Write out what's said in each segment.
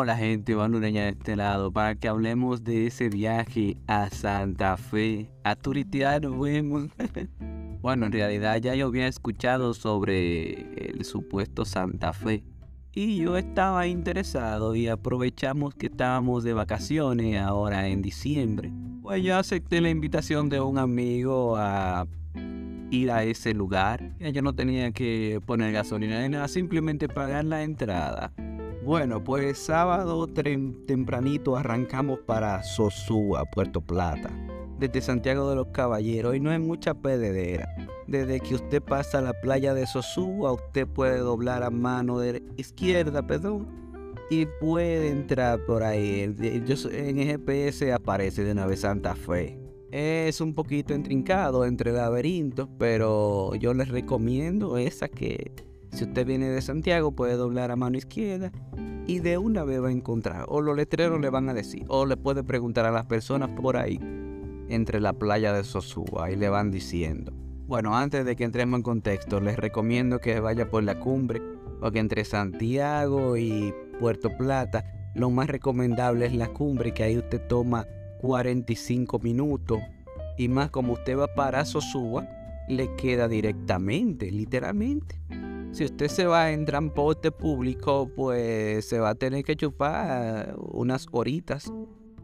Hola gente, Lureña de este lado, para que hablemos de ese viaje a Santa Fe, a turitear, vemos. bueno, en realidad ya yo había escuchado sobre el supuesto Santa Fe y yo estaba interesado y aprovechamos que estábamos de vacaciones ahora en diciembre. Pues yo acepté la invitación de un amigo a ir a ese lugar. Yo no tenía que poner gasolina ni nada, simplemente pagar la entrada. Bueno, pues sábado tempranito arrancamos para Sosúa, Puerto Plata, desde Santiago de los Caballeros y no hay mucha pededera. Desde que usted pasa la playa de Sosúa, usted puede doblar a mano de izquierda, perdón, y puede entrar por ahí. en el GPS aparece de Nave Santa Fe. Es un poquito intrincado entre laberintos, pero yo les recomiendo esa que si usted viene de Santiago puede doblar a mano izquierda y de una vez va a encontrar. O los letreros le van a decir, o le puede preguntar a las personas por ahí, entre la playa de Sosúa, y le van diciendo. Bueno, antes de que entremos en contexto, les recomiendo que vaya por la cumbre, porque entre Santiago y Puerto Plata, lo más recomendable es la cumbre, que ahí usted toma 45 minutos. Y más como usted va para Sosúa, le queda directamente, literalmente. Si usted se va en transporte público, pues se va a tener que chupar unas horitas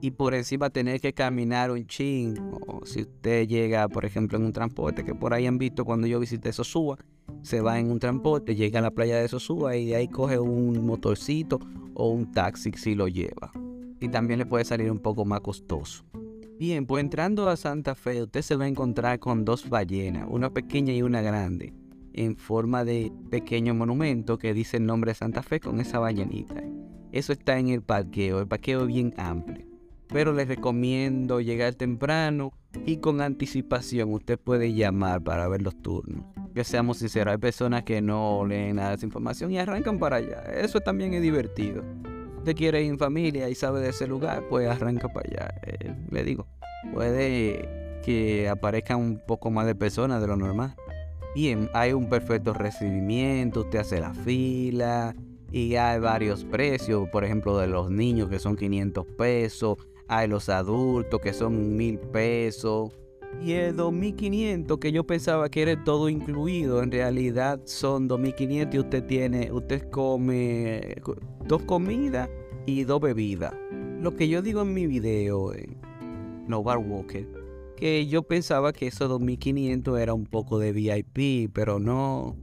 y por encima tener que caminar un ching. O si usted llega, por ejemplo, en un transporte, que por ahí han visto cuando yo visité Sosúa, se va en un transporte, llega a la playa de Sosúa y de ahí coge un motorcito o un taxi si lo lleva y también le puede salir un poco más costoso. Bien, pues entrando a Santa Fe, usted se va a encontrar con dos ballenas, una pequeña y una grande, en forma de pequeño monumento que dice el nombre de Santa Fe con esa ballenita. Eso está en el parqueo, el parqueo es bien amplio. Pero les recomiendo llegar temprano y con anticipación usted puede llamar para ver los turnos. Que seamos sinceros, hay personas que no leen nada de esa información y arrancan para allá. Eso también es divertido usted quiere ir en familia y sabe de ese lugar, pues arranca para allá. Eh, le digo, puede que aparezcan un poco más de personas de lo normal. Bien, hay un perfecto recibimiento, usted hace la fila y hay varios precios, por ejemplo, de los niños que son 500 pesos, hay los adultos que son 1000 pesos. Y el 2500 que yo pensaba que era todo incluido, en realidad son 2500 y usted tiene, usted come dos comidas y dos bebidas. Lo que yo digo en mi video, en No Bar Walker, que yo pensaba que esos 2500 era un poco de VIP, pero no.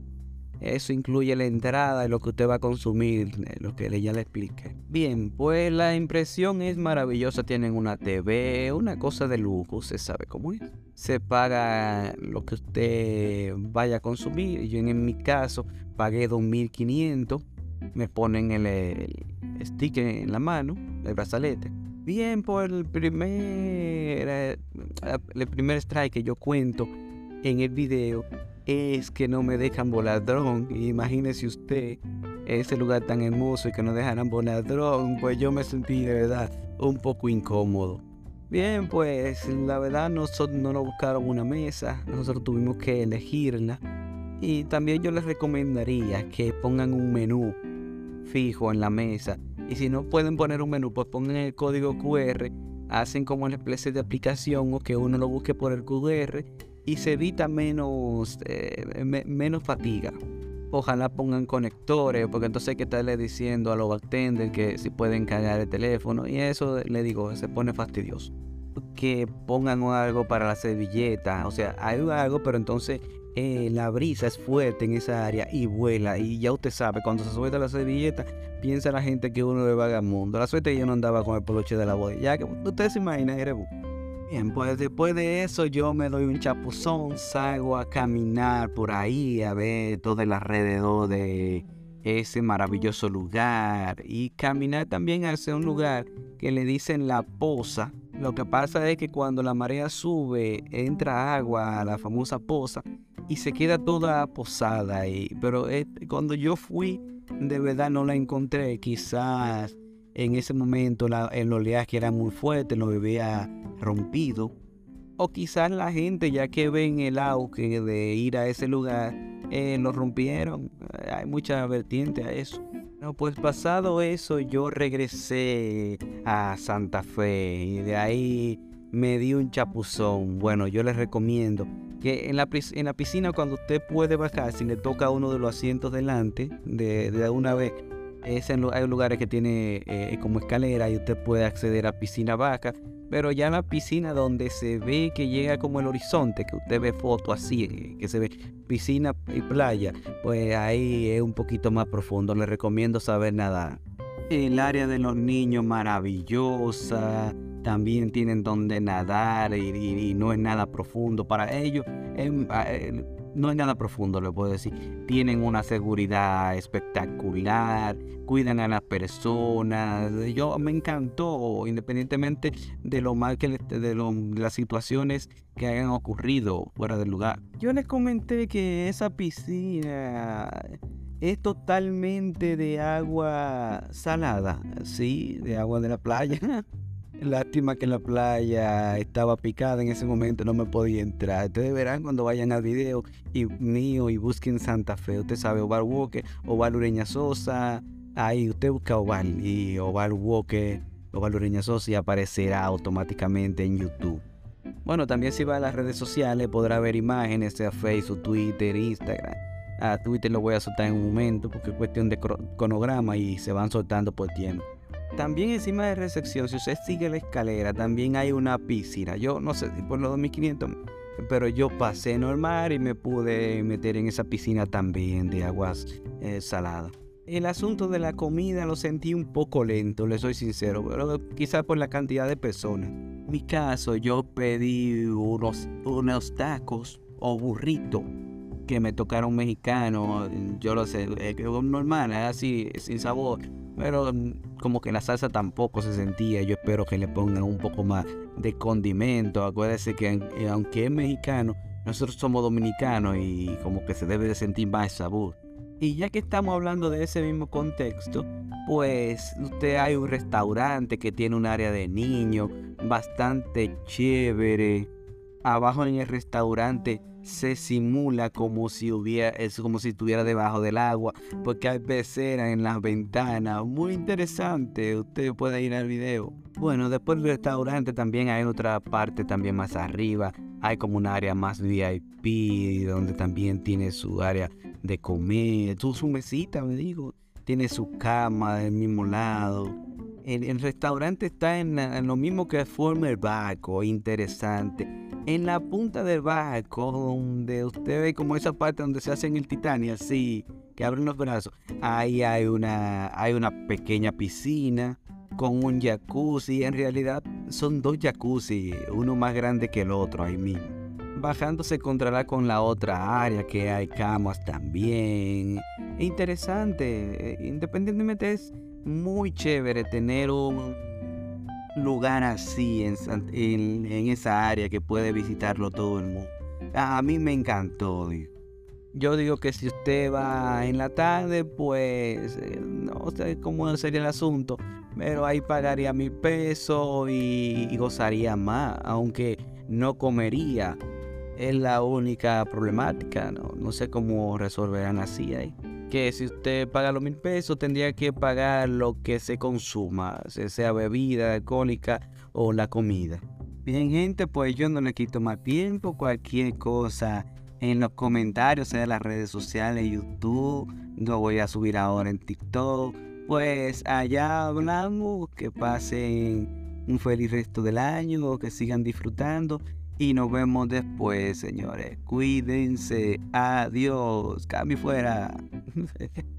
Eso incluye la entrada y lo que usted va a consumir, eh, lo que ya le expliqué. Bien, pues la impresión es maravillosa. Tienen una TV, una cosa de lujo, usted sabe cómo es. Se paga lo que usted vaya a consumir. Yo en mi caso pagué 2500. Me ponen el, el sticker en la mano, el brazalete. Bien, por el primer, eh, el primer strike que yo cuento en el video es que no me dejan volar dron. Imagínese usted ese lugar tan hermoso y que no dejaran volar dron. Pues yo me sentí de verdad un poco incómodo. Bien, pues la verdad nosotros no nos buscaron una mesa, nosotros tuvimos que elegirla. Y también yo les recomendaría que pongan un menú fijo en la mesa. Y si no pueden poner un menú, pues pongan el código QR, hacen como una especie de aplicación o que uno lo busque por el QR y se evita menos, eh, menos fatiga. Ojalá pongan conectores, porque entonces hay que estarle diciendo a los bartenders que si pueden cargar el teléfono. Y eso le digo, se pone fastidioso. Que pongan algo para la servilleta. O sea, hay algo, pero entonces eh, la brisa es fuerte en esa área y vuela. Y ya usted sabe, cuando se suelta la servilleta, piensa la gente que uno es vagamundo. La suerte yo no andaba con el poloche de la boda. Ya que usted se imagina, eres Bien, pues después de eso yo me doy un chapuzón, salgo a caminar por ahí a ver todo el alrededor de ese maravilloso lugar y caminar también hacia un lugar que le dicen la poza. Lo que pasa es que cuando la marea sube, entra agua a la famosa poza y se queda toda posada ahí. Pero cuando yo fui, de verdad no la encontré. Quizás en ese momento el oleaje era muy fuerte, lo había rompido. O quizás la gente, ya que ven el auge de ir a ese lugar, eh, lo rompieron. Hay mucha vertiente a eso. No, pues pasado eso yo regresé a Santa Fe y de ahí me di un chapuzón. Bueno, yo les recomiendo que en la, en la piscina cuando usted puede bajar, si le toca uno de los asientos delante, de, de una vez, es en, hay lugares que tiene eh, como escalera y usted puede acceder a piscina baja, pero ya la piscina donde se ve que llega como el horizonte, que usted ve foto así, eh, que se ve piscina y playa, pues ahí es un poquito más profundo. Le recomiendo saber nadar. El área de los niños maravillosa, también tienen donde nadar y, no es nada profundo para ellos. Ah, no es nada profundo, le puedo decir. Tienen una seguridad espectacular, cuidan a las personas. Yo me encantó, independientemente de lo mal que de, de las situaciones que hayan ocurrido fuera del lugar. Yo les comenté que esa piscina es totalmente de agua salada, sí, de agua de la playa. Lástima que la playa estaba picada en ese momento, no me podía entrar. Ustedes verán cuando vayan al video y mío y busquen Santa Fe. Usted sabe, Oval Walker, Oval Ureña Sosa. Ahí usted busca Oval y Oval Walker, Oval Ureña Sosa y aparecerá automáticamente en YouTube. Bueno, también si va a las redes sociales podrá ver imágenes, sea Facebook, Twitter, Instagram. A Twitter lo voy a soltar en un momento porque es cuestión de cronograma y se van soltando por tiempo. También encima de recepción, si usted sigue la escalera, también hay una piscina. Yo no sé por los 2500, pero yo pasé normal y me pude meter en esa piscina también de aguas eh, saladas. El asunto de la comida lo sentí un poco lento, le soy sincero, pero quizás por la cantidad de personas. En mi caso, yo pedí unos, unos tacos o burritos que me tocaron mexicanos, yo lo sé, es normal, así, sin sabor pero mm, como que la salsa tampoco se sentía. Yo espero que le pongan un poco más de condimento. Acuérdese que eh, aunque es mexicano, nosotros somos dominicanos y como que se debe de sentir más sabor. Y ya que estamos hablando de ese mismo contexto, pues usted hay un restaurante que tiene un área de niños bastante chévere. Abajo en el restaurante se simula como si hubiera, es como si estuviera debajo del agua, porque hay peceras en las ventanas. Muy interesante, usted puede ir al video. Bueno, después del restaurante también hay otra parte también más arriba. Hay como un área más VIP, donde también tiene su área de comer, su, mesita, me digo. Tiene su cama del mismo lado. El, restaurante está en, lo mismo que forma el barco, interesante en la punta del barco, donde usted ve como esa parte donde se hace en el Titanic, así, que abren los brazos, ahí hay una, hay una pequeña piscina con un jacuzzi. En realidad son dos jacuzzi, uno más grande que el otro ahí mismo. Bajando se encontrará con la otra área que hay camas también. Interesante, eh, independientemente es muy chévere tener un lugar así en, esa área que puede visitarlo todo el mundo. A mí me encantó. Yo digo que si usted va en la tarde, pues eh, no sé cómo sería el asunto, pero ahí pagaría mil pesos y, gozaría más, aunque no comería. Es la única problemática, no sé cómo resolverán así ahí que si usted paga los mil pesos tendría que pagar lo que se consuma, sea bebida alcohólica o la comida. Bien gente, pues yo no le quito más tiempo, cualquier cosa en los comentarios, sea en las redes sociales, YouTube, lo voy a subir ahora en TikTok. Pues allá hablamos, que pasen un feliz resto del año, que sigan disfrutando y nos vemos después, señores. Cuídense. Adiós. Cami fuera.